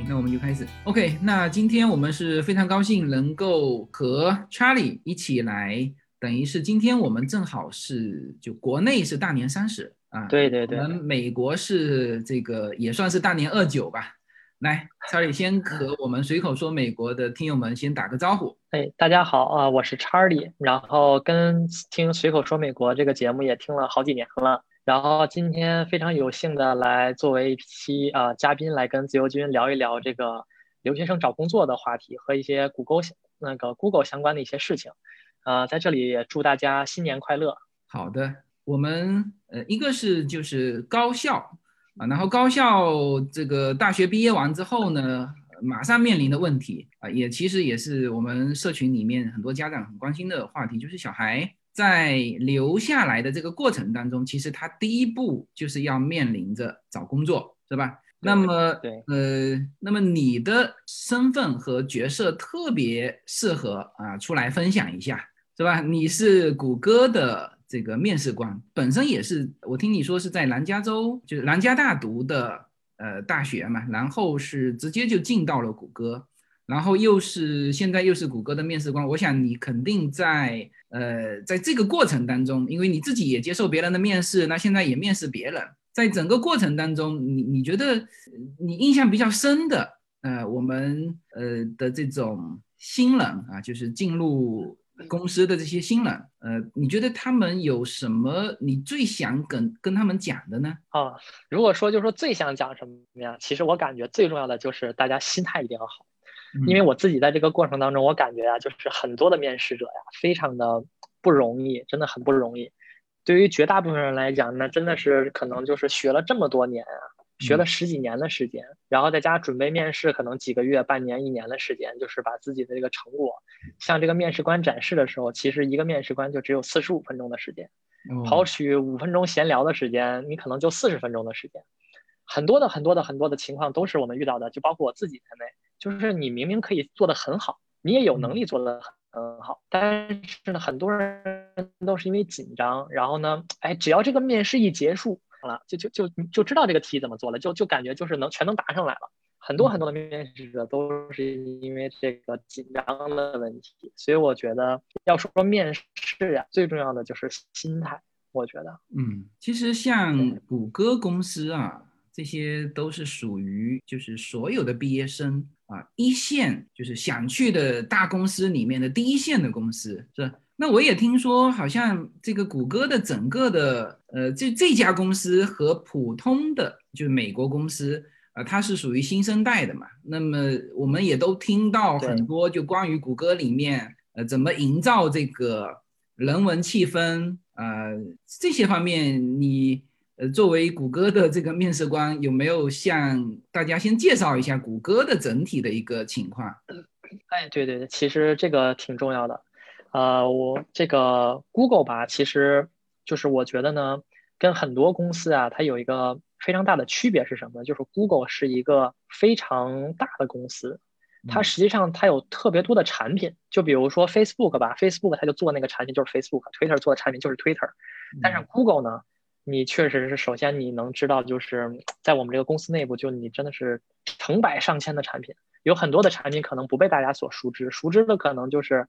行，那我们就开始。OK，那今天我们是非常高兴能够和 Charlie 一起来，等于是今天我们正好是就国内是大年三十啊，对对对，我们美国是这个也算是大年二九吧。来，Charlie 先和我们随口说美国的听友们先打个招呼。哎，大家好啊，我是 Charlie，然后跟听随口说美国这个节目也听了好几年了。然后今天非常有幸的来作为一期啊嘉宾来跟自由军聊一聊这个留学生找工作的话题和一些谷歌那个 Google 相关的一些事情，呃，在这里也祝大家新年快乐。好的，我们呃一个是就是高校啊，然后高校这个大学毕业完之后呢，马上面临的问题啊，也其实也是我们社群里面很多家长很关心的话题，就是小孩。在留下来的这个过程当中，其实他第一步就是要面临着找工作，是吧？那么，对，呃，那么你的身份和角色特别适合啊，出来分享一下，是吧？你是谷歌的这个面试官，本身也是，我听你说是在南加州，就是南加大读的呃大学嘛，然后是直接就进到了谷歌。然后又是现在又是谷歌的面试官，我想你肯定在呃在这个过程当中，因为你自己也接受别人的面试，那现在也面试别人，在整个过程当中，你你觉得你印象比较深的呃我们呃的这种新人啊，就是进入公司的这些新人，呃，你觉得他们有什么你最想跟跟他们讲的呢？啊，如果说就是说最想讲什么呀？其实我感觉最重要的就是大家心态一定要好。因为我自己在这个过程当中，我感觉啊，就是很多的面试者呀，非常的不容易，真的很不容易。对于绝大部分人来讲，那真的是可能就是学了这么多年啊，学了十几年的时间，然后在家准备面试，可能几个月、半年、一年的时间，就是把自己的这个成果向这个面试官展示的时候，其实一个面试官就只有四十五分钟的时间，刨去五分钟闲聊的时间，你可能就四十分钟的时间。很多的很多的很多的情况都是我们遇到的，就包括我自己在内。就是你明明可以做得很好，你也有能力做得很好，但是呢，很多人都是因为紧张，然后呢，哎，只要这个面试一结束了，就就就就知道这个题怎么做了，就就感觉就是能全能答上来了。很多很多的面试者都是因为这个紧张的问题，所以我觉得要说面试呀，最重要的就是心态。我觉得，嗯，其实像谷歌公司啊，这些都是属于就是所有的毕业生。啊，一线就是想去的大公司里面的第一线的公司是。那我也听说，好像这个谷歌的整个的呃，这这家公司和普通的就是美国公司啊，它是属于新生代的嘛。那么我们也都听到很多就关于谷歌里面呃怎么营造这个人文气氛呃这些方面你。呃，作为谷歌的这个面试官，有没有向大家先介绍一下谷歌的整体的一个情况？哎，对对对，其实这个挺重要的。呃，我这个 Google 吧，其实就是我觉得呢，跟很多公司啊，它有一个非常大的区别是什么？就是 Google 是一个非常大的公司，它实际上它有特别多的产品。就比如说 Facebook 吧，Facebook 它就做那个产品就是 Facebook，Twitter 做的产品就是 Twitter，但是 Google 呢？你确实是，首先你能知道，就是在我们这个公司内部，就你真的是成百上千的产品，有很多的产品可能不被大家所熟知，熟知的可能就是，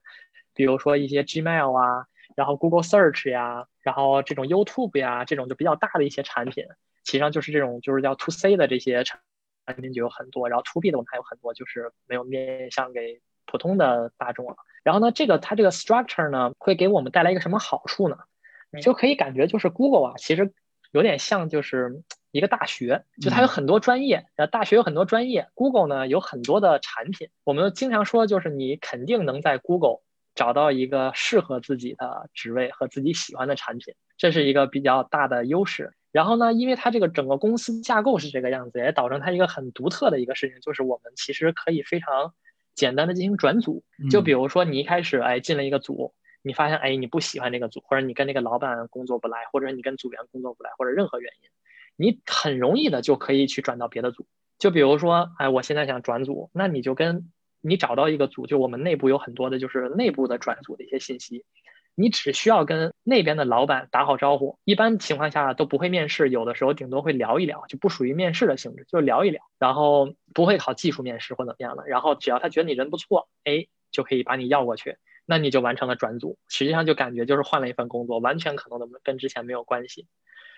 比如说一些 Gmail 啊，然后 Google Search 呀，然后这种 YouTube 呀，这种就比较大的一些产品，其实上就是这种就是叫 To C 的这些产产品就有很多，然后 To B 的我们还有很多，就是没有面向给普通的大众了。然后呢，这个它这个 structure 呢，会给我们带来一个什么好处呢？你就可以感觉就是 Google 啊，其实有点像就是一个大学，就它有很多专业，呃，大学有很多专业，Google 呢有很多的产品。我们经常说，就是你肯定能在 Google 找到一个适合自己的职位和自己喜欢的产品，这是一个比较大的优势。然后呢，因为它这个整个公司架构是这个样子，也导致它一个很独特的一个事情，就是我们其实可以非常简单的进行转组。就比如说你一开始哎进了一个组。你发现哎，你不喜欢这个组，或者你跟那个老板工作不来，或者你跟组员工作不来，或者任何原因，你很容易的就可以去转到别的组。就比如说，哎，我现在想转组，那你就跟你找到一个组，就我们内部有很多的就是内部的转组的一些信息，你只需要跟那边的老板打好招呼，一般情况下都不会面试，有的时候顶多会聊一聊，就不属于面试的性质，就聊一聊，然后不会考技术面试或怎么样的。然后只要他觉得你人不错，哎，就可以把你要过去，那你就完成了转组。实际上就感觉就是换了一份工作，完全可能都跟之前没有关系。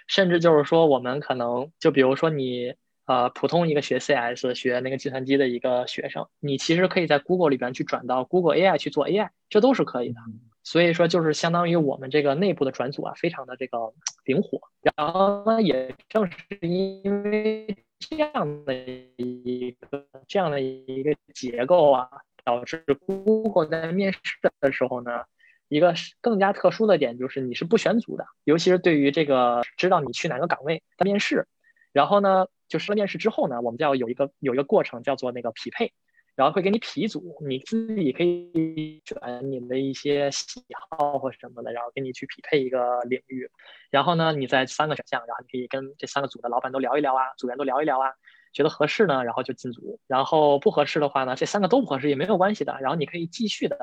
甚至就是说，我们可能就比如说你呃普通一个学 CS 学那个计算机的一个学生，你其实可以在 Google 里边去转到 Google AI 去做 AI，这都是可以的。所以说，就是相当于我们这个内部的转组啊，非常的这个灵活。然后呢，也正是因为这样的一个这样的一个结构啊，导致 Google 在面试的时候呢，一个更加特殊的点就是你是不选组的，尤其是对于这个知道你去哪个岗位在面试。然后呢，就是面试之后呢，我们就要有一个有一个过程叫做那个匹配。然后会给你匹组，你自己可以选你的一些喜好或什么的，然后给你去匹配一个领域。然后呢，你在三个选项，然后你可以跟这三个组的老板都聊一聊啊，组员都聊一聊啊，觉得合适呢，然后就进组。然后不合适的话呢，这三个都不合适也没有关系的。然后你可以继续的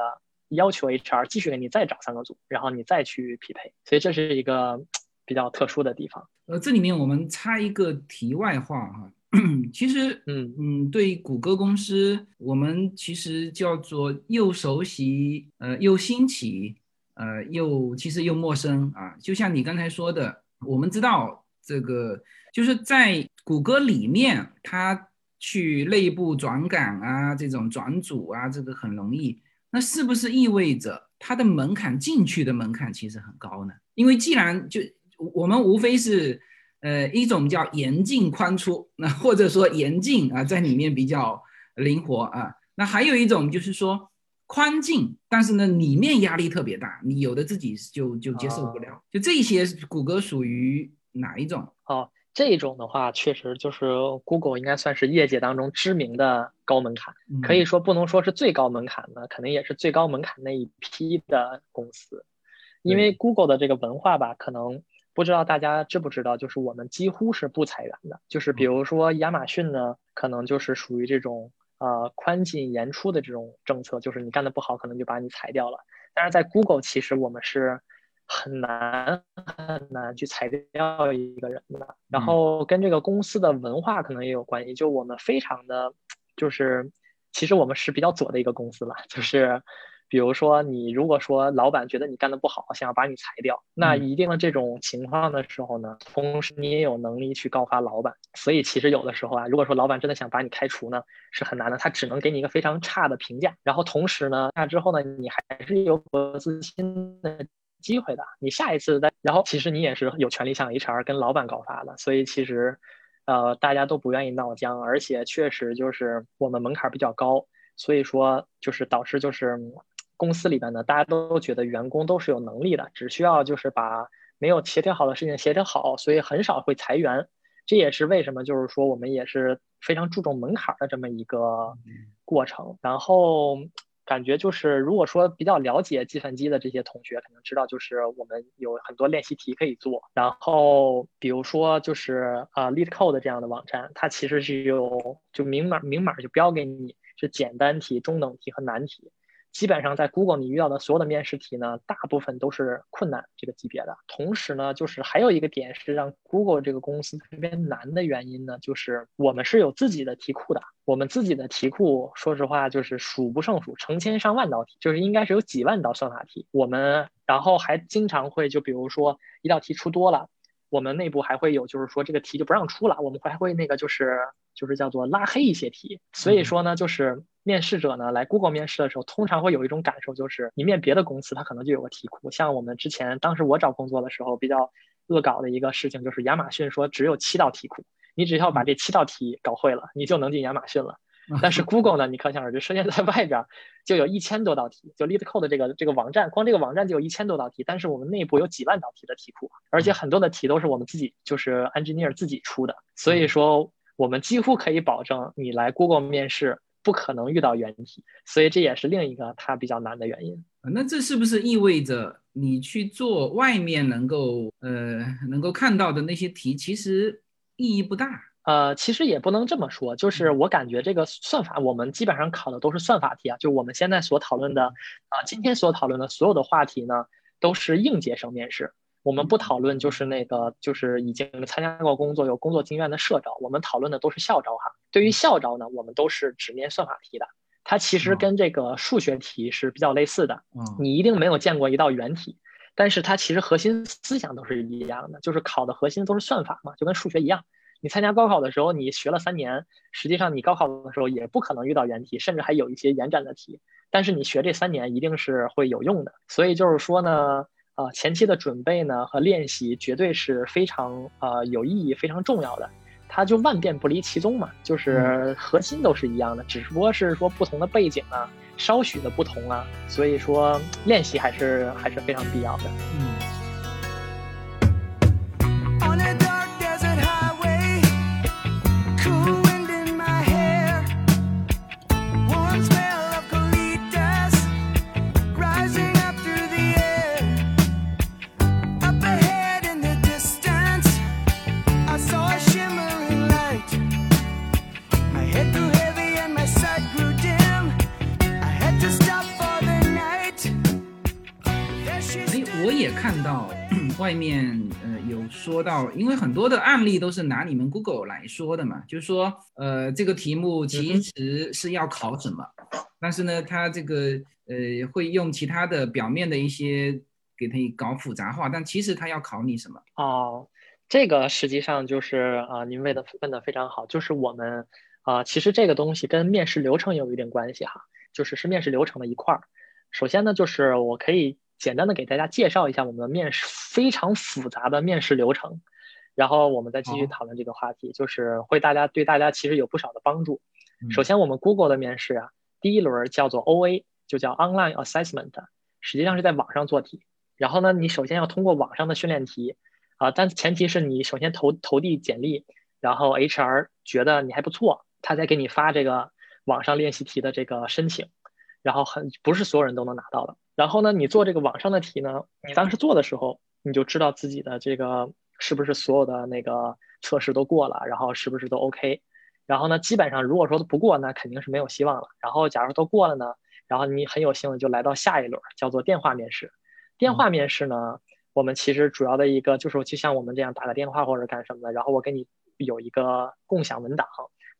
要求 HR 继续给你再找三个组，然后你再去匹配。所以这是一个 比较特殊的地方。呃，这里面我们插一个题外话哈。其实，嗯嗯，对谷歌公司，我们其实叫做又熟悉，呃，又新奇，呃，又其实又陌生啊。就像你刚才说的，我们知道这个就是在谷歌里面，它去内部转岗啊，这种转组啊，这个很容易。那是不是意味着它的门槛进去的门槛其实很高呢？因为既然就我们无非是。呃，一种叫严进宽出，那或者说严进啊，在里面比较灵活啊。那还有一种就是说宽进，但是呢，里面压力特别大，你有的自己就就接受不了。就这些，谷歌属于哪一种？哦，这种的话，确实就是 Google 应该算是业界当中知名的高门槛，可以说不能说是最高门槛的，肯定也是最高门槛那一批的公司，因为 Google 的这个文化吧，可能。不知道大家知不知道，就是我们几乎是不裁员的。就是比如说亚马逊呢，可能就是属于这种呃宽进严出的这种政策，就是你干的不好，可能就把你裁掉了。但是在 Google，其实我们是很难很难去裁掉一个人的。然后跟这个公司的文化可能也有关系，就我们非常的，就是其实我们是比较左的一个公司了，就是。比如说，你如果说老板觉得你干的不好，想要把你裁掉，那一定的这种情况的时候呢，同时你也有能力去告发老板。所以其实有的时候啊，如果说老板真的想把你开除呢，是很难的，他只能给你一个非常差的评价。然后同时呢，那之后呢，你还是有革自信的机会的。你下一次再，然后其实你也是有权利向 HR 跟老板告发的。所以其实，呃，大家都不愿意闹僵，而且确实就是我们门槛比较高，所以说就是导致就是。公司里边呢，大家都觉得员工都是有能力的，只需要就是把没有协调好的事情协调好，所以很少会裁员。这也是为什么，就是说我们也是非常注重门槛的这么一个过程。然后感觉就是，如果说比较了解计算机的这些同学，可能知道就是我们有很多练习题可以做。然后比如说就是啊，LeetCode 这样的网站，它其实是有就明码明码就标给你是简单题、中等题和难题。基本上在 Google 你遇到的所有的面试题呢，大部分都是困难这个级别的。同时呢，就是还有一个点是让 Google 这个公司特别难的原因呢，就是我们是有自己的题库的。我们自己的题库，说实话就是数不胜数，成千上万道题，就是应该是有几万道算法题。我们然后还经常会就比如说一道题出多了，我们内部还会有就是说这个题就不让出了，我们还会那个就是就是叫做拉黑一些题。所以说呢，就是。面试者呢来 Google 面试的时候，通常会有一种感受，就是你面别的公司，它可能就有个题库。像我们之前，当时我找工作的时候，比较恶搞的一个事情，就是亚马逊说只有七道题库，你只要把这七道题搞会了，你就能进亚马逊了。但是 Google 呢，你可想而知，首先在外边就有一千多道题，就 LeetCode 这个这个网站，光这个网站就有一千多道题，但是我们内部有几万道题的题库，而且很多的题都是我们自己就是 engineer 自己出的，所以说我们几乎可以保证你来 Google 面试。不可能遇到原题，所以这也是另一个它比较难的原因。那这是不是意味着你去做外面能够呃能够看到的那些题，其实意义不大？呃，其实也不能这么说，就是我感觉这个算法，我们基本上考的都是算法题啊。就我们现在所讨论的啊，今天所讨论的所有的话题呢，都是应届生面试。我们不讨论就是那个就是已经参加过工作有工作经验的社招，我们讨论的都是校招哈。对于校招呢，我们都是只面算法题的，它其实跟这个数学题是比较类似的。嗯你一定没有见过一道原题，但是它其实核心思想都是一样的，就是考的核心都是算法嘛，就跟数学一样。你参加高考的时候，你学了三年，实际上你高考的时候也不可能遇到原题，甚至还有一些延展的题。但是你学这三年一定是会有用的，所以就是说呢。啊，前期的准备呢和练习绝对是非常呃有意义、非常重要的。它就万变不离其宗嘛，就是核心都是一样的，只不过是说不同的背景啊，稍许的不同啊，所以说练习还是还是非常必要的。嗯。到，因为很多的案例都是拿你们 Google 来说的嘛，就是说呃这个题目其实是要考什么，但是呢它这个呃会用其他的表面的一些给它搞复杂化，但其实它要考你什么？哦，这个实际上就是啊您问的问的非常好，就是我们啊其实这个东西跟面试流程有一点关系哈，就是是面试流程的一块儿。首先呢就是我可以。简单的给大家介绍一下我们的面试非常复杂的面试流程，然后我们再继续讨论这个话题，就是会大家对大家其实有不少的帮助。首先，我们 Google 的面试啊，第一轮叫做 OA，就叫 Online Assessment，实际上是在网上做题。然后呢，你首先要通过网上的训练题啊，但前提是你首先投投递简历，然后 HR 觉得你还不错，他才给你发这个网上练习题的这个申请。然后很不是所有人都能拿到的。然后呢，你做这个网上的题呢，你当时做的时候，你就知道自己的这个是不是所有的那个测试都过了，然后是不是都 OK。然后呢，基本上如果说不过，那肯定是没有希望了。然后假如都过了呢，然后你很有幸的就来到下一轮，叫做电话面试。电话面试呢，我们其实主要的一个就是就像我们这样打个电话或者干什么的，然后我给你有一个共享文档。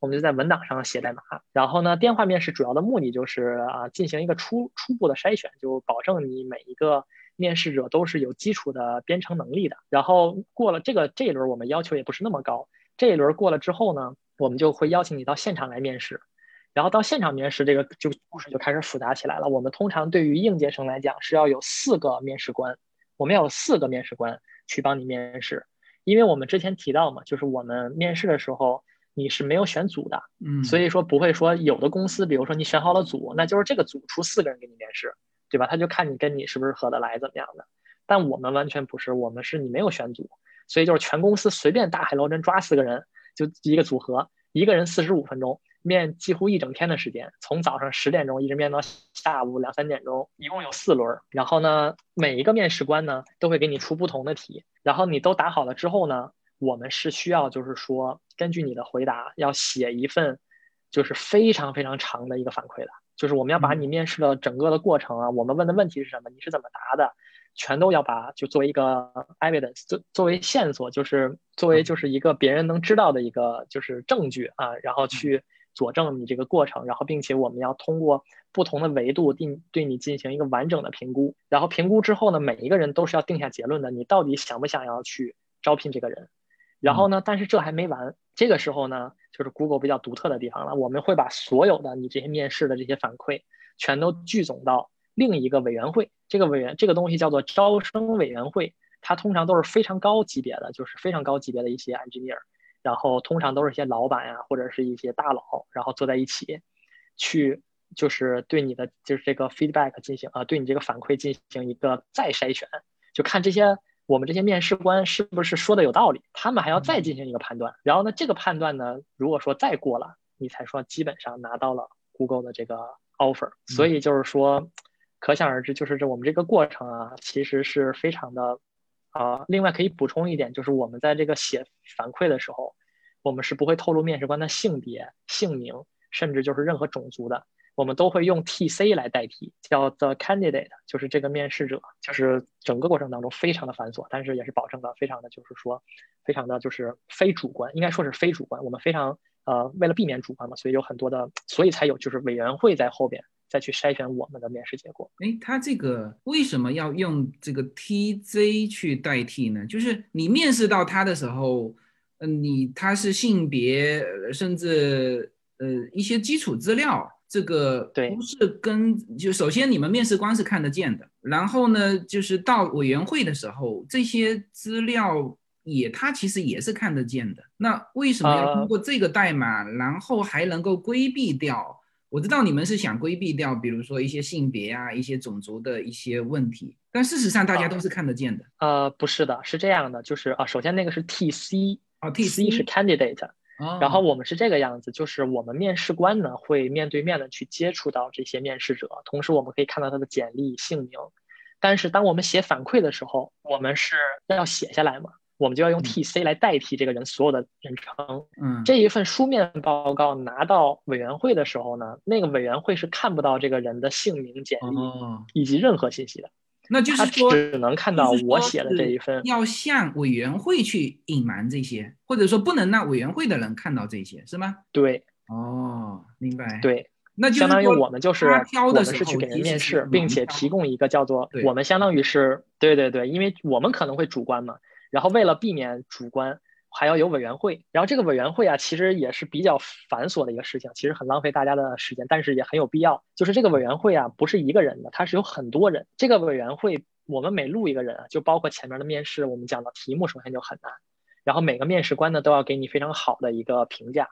我们就在文档上写代码，然后呢，电话面试主要的目的就是啊，进行一个初初步的筛选，就保证你每一个面试者都是有基础的编程能力的。然后过了这个这一轮，我们要求也不是那么高。这一轮过了之后呢，我们就会邀请你到现场来面试。然后到现场面试，这个就故事就开始复杂起来了。我们通常对于应届生来讲是要有四个面试官，我们要有四个面试官去帮你面试，因为我们之前提到嘛，就是我们面试的时候。你是没有选组的，嗯，所以说不会说有的公司，比如说你选好了组，那就是这个组出四个人给你面试，对吧？他就看你跟你是不是合得来，怎么样的。但我们完全不是，我们是你没有选组，所以就是全公司随便大海捞针抓四个人，就一个组合，一个人四十五分钟面，几乎一整天的时间，从早上十点钟一直面到下午两三点钟，一共有四轮。然后呢，每一个面试官呢都会给你出不同的题，然后你都答好了之后呢。我们是需要，就是说，根据你的回答，要写一份，就是非常非常长的一个反馈的，就是我们要把你面试的整个的过程啊，我们问的问题是什么，你是怎么答的，全都要把就作为一个 evidence，作作为线索，就是作为就是一个别人能知道的一个就是证据啊，然后去佐证你这个过程，然后并且我们要通过不同的维度定对你进行一个完整的评估，然后评估之后呢，每一个人都是要定下结论的，你到底想不想要去招聘这个人。然后呢？但是这还没完。这个时候呢，就是 Google 比较独特的地方了。我们会把所有的你这些面试的这些反馈，全都聚总到另一个委员会。这个委员这个东西叫做招生委员会，它通常都是非常高级别的，就是非常高级别的一些 engineer，然后通常都是一些老板呀，或者是一些大佬，然后坐在一起，去就是对你的就是这个 feedback 进行啊，对你这个反馈进行一个再筛选，就看这些。我们这些面试官是不是说的有道理？他们还要再进行一个判断。然后呢，这个判断呢，如果说再过了，你才说基本上拿到了 Google 的这个 offer。所以就是说，可想而知，就是这我们这个过程啊，其实是非常的啊。另外可以补充一点，就是我们在这个写反馈的时候，我们是不会透露面试官的性别、姓名，甚至就是任何种族的。我们都会用 TC 来代替，叫 the candidate，就是这个面试者，就是整个过程当中非常的繁琐，但是也是保证的非常的就是说，非常的就是非主观，应该说是非主观。我们非常呃为了避免主观嘛，所以有很多的，所以才有就是委员会在后边再去筛选我们的面试结果。哎，他这个为什么要用这个 TZ 去代替呢？就是你面试到他的时候，嗯，你他是性别，甚至呃一些基础资料。这个对，不是跟就首先你们面试官是看得见的，然后呢，就是到委员会的时候，这些资料也他其实也是看得见的。那为什么要通过这个代码，然后还能够规避掉？我知道你们是想规避掉，比如说一些性别啊、一些种族的一些问题，但事实上大家都是看得见的。呃，不是的，是这样的，就是啊，首先那个是 T C 啊，T C 是 candidate。然后我们是这个样子，就是我们面试官呢会面对面的去接触到这些面试者，同时我们可以看到他的简历、姓名。但是当我们写反馈的时候，我们是要写下来嘛，我们就要用 TC 来代替这个人所有的人称。嗯，这一份书面报告拿到委员会的时候呢，那个委员会是看不到这个人的姓名、简历以及任何信息的。那就是说，只能看到我写的这一份，要向委员会去隐瞒这些，或者说不能让委员会的人看到这些，是吗？对，哦，明白。对，那就相当于我们就是我们是去给人面试，并且提供一个叫做我们相当于是对对对，因为我们可能会主观嘛，然后为了避免主观。还要有委员会，然后这个委员会啊，其实也是比较繁琐的一个事情，其实很浪费大家的时间，但是也很有必要。就是这个委员会啊，不是一个人的，它是有很多人。这个委员会，我们每录一个人啊，就包括前面的面试，我们讲的题目首先就很难，然后每个面试官呢都要给你非常好的一个评价。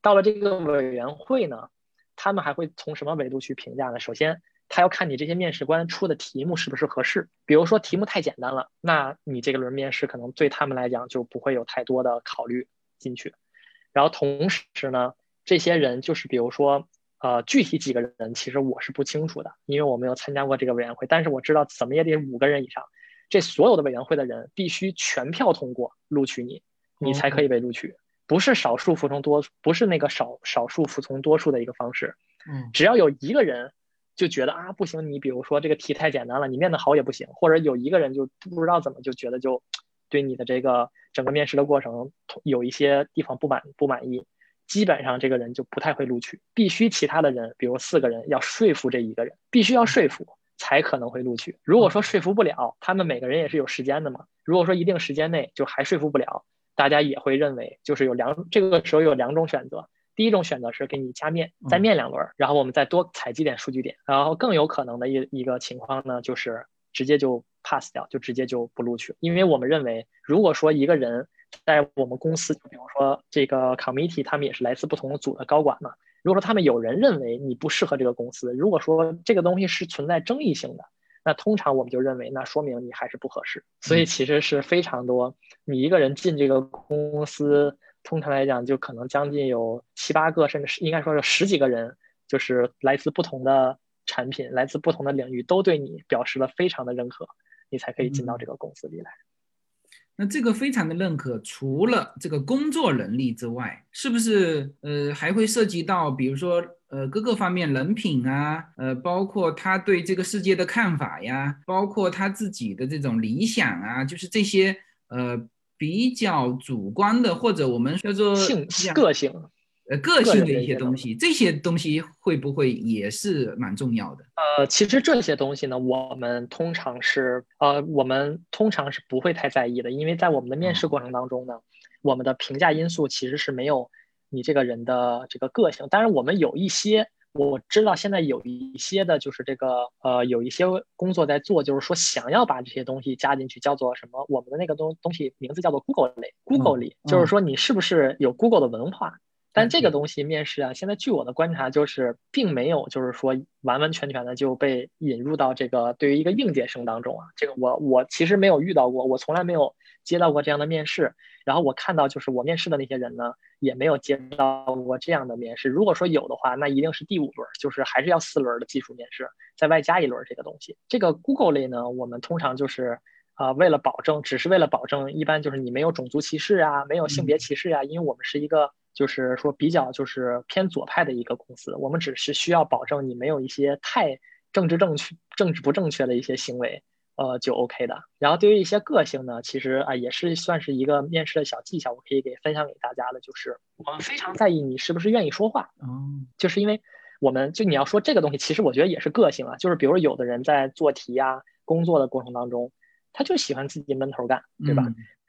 到了这个委员会呢，他们还会从什么维度去评价呢？首先。他要看你这些面试官出的题目是不是合适，比如说题目太简单了，那你这个轮面试可能对他们来讲就不会有太多的考虑进去。然后同时呢，这些人就是比如说，呃，具体几个人其实我是不清楚的，因为我没有参加过这个委员会，但是我知道怎么也得五个人以上，这所有的委员会的人必须全票通过录取你，你才可以被录取，不是少数服从多，不是那个少少数服从多数的一个方式。嗯，只要有一个人。就觉得啊不行，你比如说这个题太简单了，你面的好也不行，或者有一个人就不知道怎么就觉得就对你的这个整个面试的过程有一些地方不满不满意，基本上这个人就不太会录取。必须其他的人，比如四个人要说服这一个人，必须要说服才可能会录取。如果说说服不了，他们每个人也是有时间的嘛。如果说一定时间内就还说服不了，大家也会认为就是有两这个时候有两种选择。第一种选择是给你加面，再面两轮，然后我们再多采集点数据点，然后更有可能的一一个情况呢，就是直接就 pass 掉，就直接就不录取。因为我们认为，如果说一个人在我们公司，就比如说这个 committee，他们也是来自不同的组的高管嘛，如果说他们有人认为你不适合这个公司，如果说这个东西是存在争议性的，那通常我们就认为，那说明你还是不合适。所以其实是非常多，你一个人进这个公司。通常来讲，就可能将近有七八个，甚至是应该说是十几个人，就是来自不同的产品、来自不同的领域，都对你表示了非常的认可，你才可以进到这个公司里来。那这个非常的认可，除了这个工作能力之外，是不是呃还会涉及到，比如说呃各个方面人品啊，呃包括他对这个世界的看法呀，包括他自己的这种理想啊，就是这些呃。比较主观的，或者我们叫做性个性，呃，个性的一些东西，这些东西会不会也是蛮重要的？呃，其实这些东西呢，我们通常是呃，我们通常是不会太在意的，因为在我们的面试过程当中呢，我们的评价因素其实是没有你这个人的这个个性，当然我们有一些。我知道现在有一些的，就是这个呃，有一些工作在做，就是说想要把这些东西加进去，叫做什么？我们的那个东东西名字叫做 Google 类，Google 里，就是说你是不是有 Google 的文化？但这个东西面试啊，现在据我的观察，就是并没有，就是说完完全全的就被引入到这个对于一个应届生当中啊。这个我我其实没有遇到过，我从来没有接到过这样的面试。然后我看到就是我面试的那些人呢，也没有接到过这样的面试。如果说有的话，那一定是第五轮，就是还是要四轮的技术面试，再外加一轮这个东西。这个 Google 类呢，我们通常就是啊，为了保证，只是为了保证，一般就是你没有种族歧视啊，没有性别歧视啊，因为我们是一个。就是说比较就是偏左派的一个公司，我们只是需要保证你没有一些太政治正确、政治不正确的一些行为，呃，就 OK 的。然后对于一些个性呢，其实啊也是算是一个面试的小技巧，我可以给分享给大家的，就是我们非常在意你是不是愿意说话。哦，就是因为我们就你要说这个东西，其实我觉得也是个性啊。就是比如有的人在做题啊、工作的过程当中，他就喜欢自己闷头干，对吧？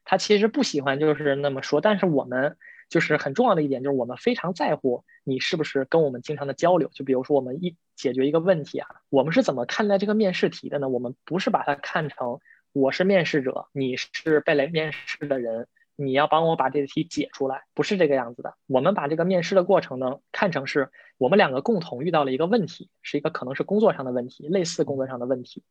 他其实不喜欢就是那么说，但是我们。就是很重要的一点，就是我们非常在乎你是不是跟我们经常的交流。就比如说，我们一解决一个问题啊，我们是怎么看待这个面试题的呢？我们不是把它看成我是面试者，你是被来面试的人，你要帮我把这个题解出来，不是这个样子的。我们把这个面试的过程呢，看成是我们两个共同遇到了一个问题，是一个可能是工作上的问题，类似工作上的问题。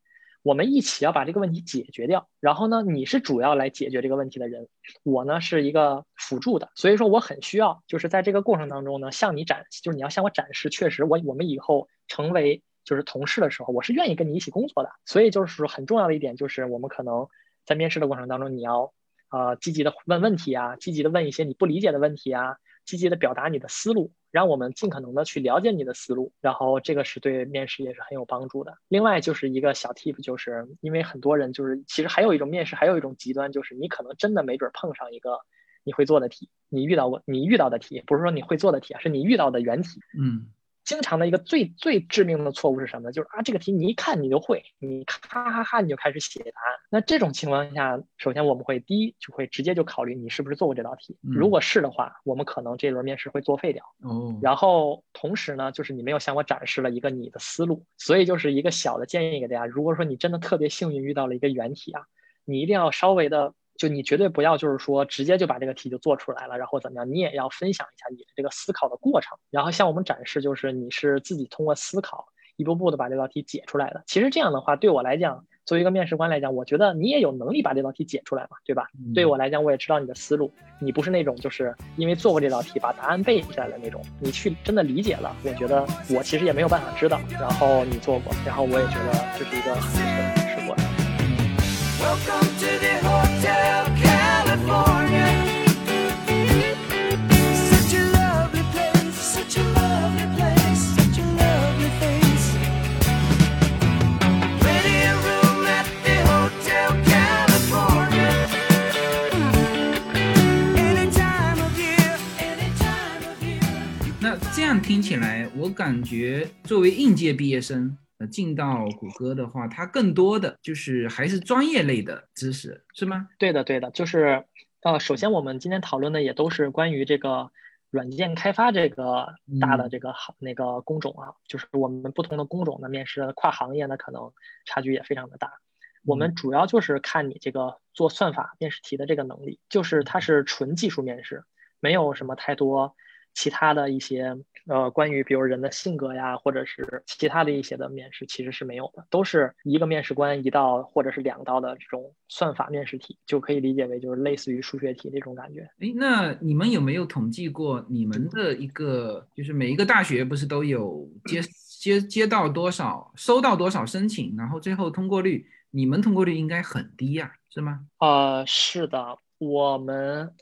我们一起要把这个问题解决掉，然后呢，你是主要来解决这个问题的人，我呢是一个辅助的，所以说我很需要，就是在这个过程当中呢，向你展，就是你要向我展示，确实我我们以后成为就是同事的时候，我是愿意跟你一起工作的。所以就是说很重要的一点就是，我们可能在面试的过程当中，你要呃积极的问问题啊，积极的问一些你不理解的问题啊。积极的表达你的思路，让我们尽可能的去了解你的思路，然后这个是对面试也是很有帮助的。另外就是一个小 tip，就是因为很多人就是其实还有一种面试，还有一种极端，就是你可能真的没准碰上一个你会做的题，你遇到过你遇到的题，不是说你会做的题啊，是你遇到的原题。嗯。经常的一个最最致命的错误是什么？就是啊，这个题你一看你就会，你咔咔咔你就开始写答案。那这种情况下，首先我们会第一就会直接就考虑你是不是做过这道题。如果是的话，我们可能这轮面试会作废掉。哦。然后同时呢，就是你没有向我展示了一个你的思路，所以就是一个小的建议给大家：如果说你真的特别幸运遇到了一个原题啊，你一定要稍微的。就你绝对不要，就是说直接就把这个题就做出来了，然后怎么样？你也要分享一下你的这个思考的过程，然后向我们展示，就是你是自己通过思考一步步的把这道题解出来的。其实这样的话，对我来讲，作为一个面试官来讲，我觉得你也有能力把这道题解出来嘛，对吧？对我来讲，我也知道你的思路，你不是那种就是因为做过这道题把答案背下来的那种，你去真的理解了。我觉得我其实也没有办法知道，然后你做过，然后我也觉得这是一个很不错的面试过程。那这样听起来，我感觉作为应届毕业生。进到谷歌的话，它更多的就是还是专业类的知识，是吗？对的，对的，就是呃，首先我们今天讨论的也都是关于这个软件开发这个大的这个行那个工种啊，就是我们不同的工种的面试跨行业呢，可能差距也非常的大。我们主要就是看你这个做算法面试题的这个能力，就是它是纯技术面试，没有什么太多。其他的一些呃，关于比如人的性格呀，或者是其他的一些的面试，其实是没有的，都是一个面试官一道或者是两道的这种算法面试题，就可以理解为就是类似于数学题那种感觉。哎，那你们有没有统计过你们的一个，就是每一个大学不是都有接接接到多少，收到多少申请，然后最后通过率，你们通过率应该很低呀，是吗？呃，是的，我们。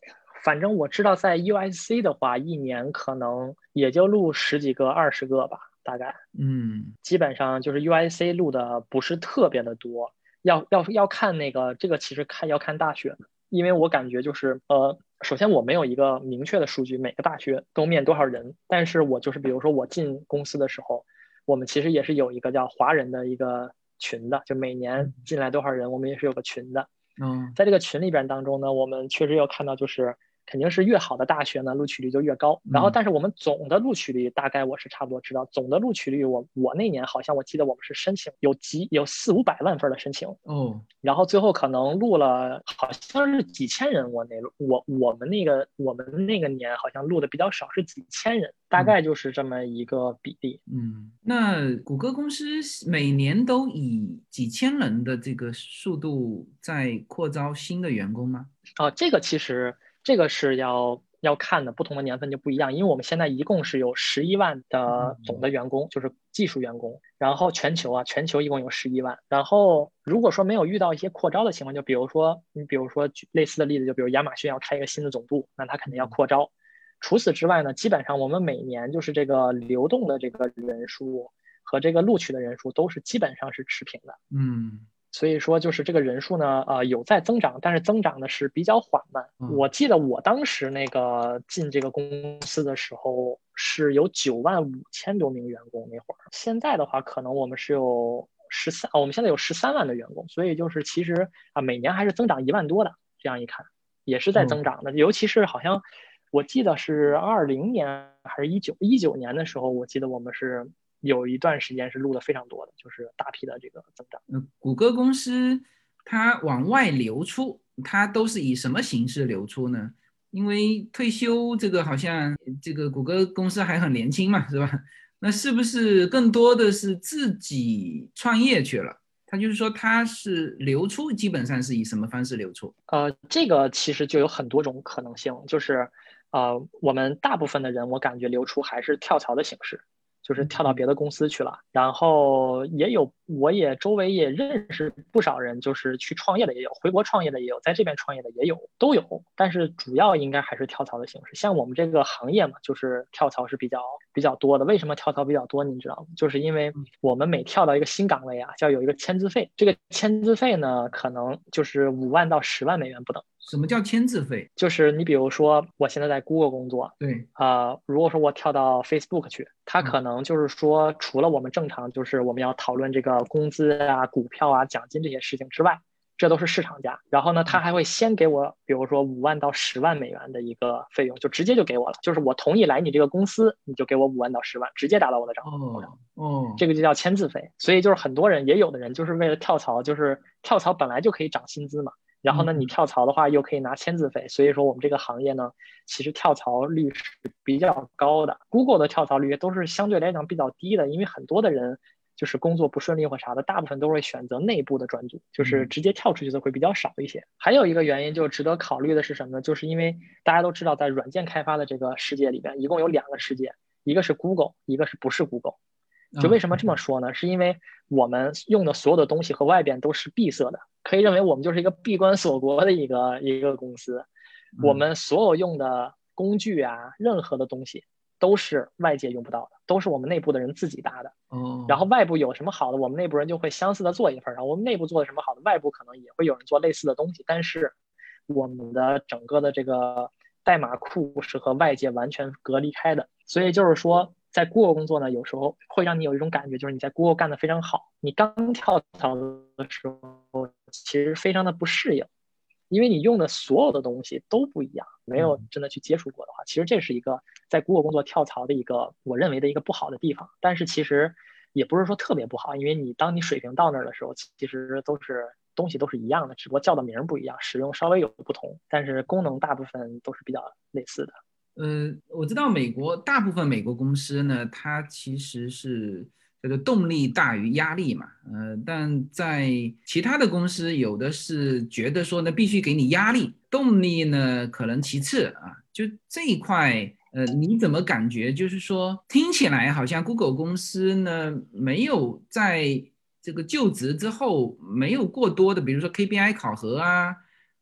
反正我知道，在 USC 的话，一年可能也就录十几个、二十个吧，大概。嗯，基本上就是 USC 录的不是特别的多，要要要看那个这个，其实看要看大学，因为我感觉就是呃，首先我没有一个明确的数据，每个大学都面多少人，但是我就是比如说我进公司的时候，我们其实也是有一个叫华人的一个群的，就每年进来多少人，我们也是有个群的。嗯，在这个群里边当中呢，我们确实有看到就是。肯定是越好的大学呢，录取率就越高。然后，但是我们总的录取率大概我是差不多知道，总的录取率我我那年好像我记得我们是申请有几有四五百万份的申请哦，然后最后可能录了好像是几千人，我那我我们那个我们那个年好像录的比较少，是几千人，大概就是这么一个比例。嗯，那谷歌公司每年都以几千人的这个速度在扩招新的员工吗？哦，这个其实。这个是要要看的，不同的年份就不一样。因为我们现在一共是有十一万的总的员工，就是技术员工。然后全球啊，全球一共有十一万。然后如果说没有遇到一些扩招的情况，就比如说你比如说举类似的例子，就比如亚马逊要开一个新的总部，那他肯定要扩招。除此之外呢，基本上我们每年就是这个流动的这个人数和这个录取的人数都是基本上是持平的。嗯。所以说，就是这个人数呢，呃，有在增长，但是增长的是比较缓慢。我记得我当时那个进这个公司的时候是有九万五千多名员工那会儿，现在的话可能我们是有十三，我们现在有十三万的员工，所以就是其实啊，每年还是增长一万多的。这样一看，也是在增长的。尤其是好像我记得是二零年还是一九一九年的时候，我记得我们是。有一段时间是录的非常多的，就是大批的这个增长。嗯，谷歌公司它往外流出，它都是以什么形式流出呢？因为退休这个好像这个谷歌公司还很年轻嘛，是吧？那是不是更多的是自己创业去了？他就是说他是流出，基本上是以什么方式流出？呃，这个其实就有很多种可能性，就是呃，我们大部分的人，我感觉流出还是跳槽的形式。就是跳到别的公司去了，然后也有，我也周围也认识不少人，就是去创业的也有，回国创业的也有，在这边创业的也有，都有。但是主要应该还是跳槽的形式。像我们这个行业嘛，就是跳槽是比较比较多的。为什么跳槽比较多？你知道吗？就是因为我们每跳到一个新岗位啊，就要有一个签字费。这个签字费呢，可能就是五万到十万美元不等。什么叫签字费？就是你比如说，我现在在 Google 工作，对啊，如果说我跳到 Facebook 去，它可能就是说，除了我们正常就是我们要讨论这个工资啊、股票啊、奖金这些事情之外，这都是市场价。然后呢，他还会先给我，比如说五万到十万美元的一个费用，就直接就给我了。就是我同意来你这个公司，你就给我五万到十万，直接打到我的账户上。哦，这个就叫签字费。所以就是很多人，也有的人就是为了跳槽，就是跳槽本来就可以涨薪资嘛。然后呢，你跳槽的话又可以拿签字费，所以说我们这个行业呢，其实跳槽率是比较高的。Google 的跳槽率都是相对来讲比较低的，因为很多的人就是工作不顺利或啥的，大部分都会选择内部的专组，就是直接跳出去的会比较少一些。还有一个原因就值得考虑的是什么呢？就是因为大家都知道，在软件开发的这个世界里边，一共有两个世界，一个是 Google，一个是不是 Google。就为什么这么说呢？是因为我们用的所有的东西和外边都是闭塞的，可以认为我们就是一个闭关锁国的一个一个公司。我们所有用的工具啊，任何的东西都是外界用不到的，都是我们内部的人自己搭的。哦。然后外部有什么好的，我们内部人就会相似的做一份。然后我们内部做的什么好的，外部可能也会有人做类似的东西。但是我们的整个的这个代码库是和外界完全隔离开的，所以就是说。在 Google 工作呢，有时候会让你有一种感觉，就是你在 Google 干得非常好。你刚跳槽的时候，其实非常的不适应，因为你用的所有的东西都不一样，没有真的去接触过的话，其实这是一个在 Google 工作跳槽的一个我认为的一个不好的地方。但是其实也不是说特别不好，因为你当你水平到那儿的时候，其实都是东西都是一样的，只不过叫的名不一样，使用稍微有不同，但是功能大部分都是比较类似的。嗯，我知道美国大部分美国公司呢，它其实是这个动力大于压力嘛，呃，但在其他的公司，有的是觉得说呢，必须给你压力，动力呢可能其次啊。就这一块，呃，你怎么感觉？就是说，听起来好像 Google 公司呢，没有在这个就职之后没有过多的，比如说 KPI 考核啊，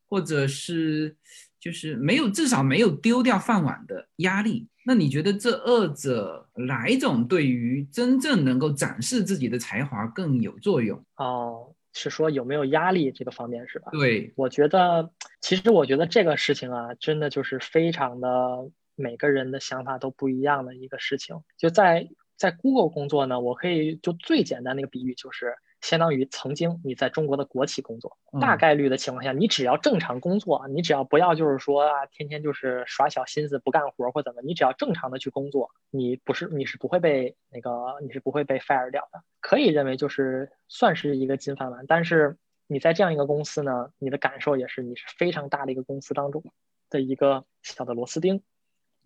或者是。就是没有，至少没有丢掉饭碗的压力。那你觉得这二者哪一种对于真正能够展示自己的才华更有作用？哦，是说有没有压力这个方面是吧？对，我觉得其实我觉得这个事情啊，真的就是非常的每个人的想法都不一样的一个事情。就在在 Google 工作呢，我可以就最简单的一个比喻就是。相当于曾经你在中国的国企工作，大概率的情况下，你只要正常工作，你只要不要就是说啊，天天就是耍小心思不干活或怎么，你只要正常的去工作，你不是你是不会被那个你是不会被 fire 掉的，可以认为就是算是一个金饭碗。但是你在这样一个公司呢，你的感受也是你是非常大的一个公司当中的一个小的螺丝钉。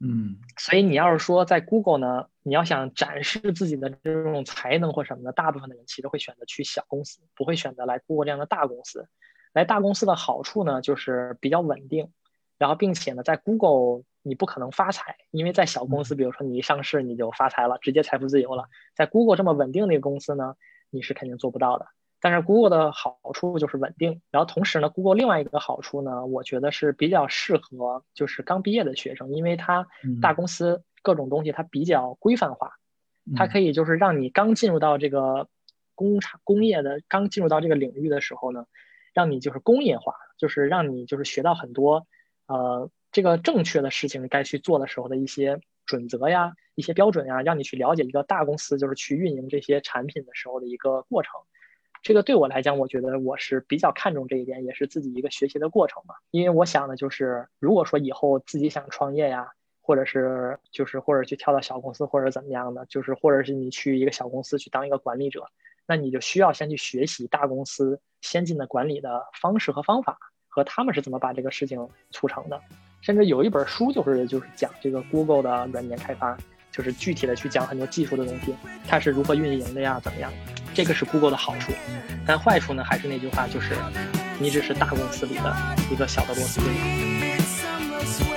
嗯，所以你要是说在 Google 呢，你要想展示自己的这种才能或什么的，大部分的人其实会选择去小公司，不会选择来 Google 这样的大公司。来大公司的好处呢，就是比较稳定，然后并且呢，在 Google 你不可能发财，因为在小公司，比如说你一上市你就发财了，直接财富自由了。在 Google 这么稳定的一个公司呢，你是肯定做不到的。但是 Google 的好处就是稳定，然后同时呢，Google 另外一个好处呢，我觉得是比较适合就是刚毕业的学生，因为它大公司各种东西它比较规范化，它可以就是让你刚进入到这个工厂工业的刚进入到这个领域的时候呢，让你就是工业化，就是让你就是学到很多呃这个正确的事情该去做的时候的一些准则呀、一些标准呀，让你去了解一个大公司就是去运营这些产品的时候的一个过程。这个对我来讲，我觉得我是比较看重这一点，也是自己一个学习的过程嘛。因为我想的就是，如果说以后自己想创业呀，或者是就是或者去跳到小公司或者怎么样的，就是或者是你去一个小公司去当一个管理者，那你就需要先去学习大公司先进的管理的方式和方法，和他们是怎么把这个事情促成的。甚至有一本书就是就是讲这个 Google 的软件开发，就是具体的去讲很多技术的东西，它是如何运营的呀，怎么样。这个是 Google 的好处，但坏处呢，还是那句话，就是你只是大公司里的一个小的螺丝钉。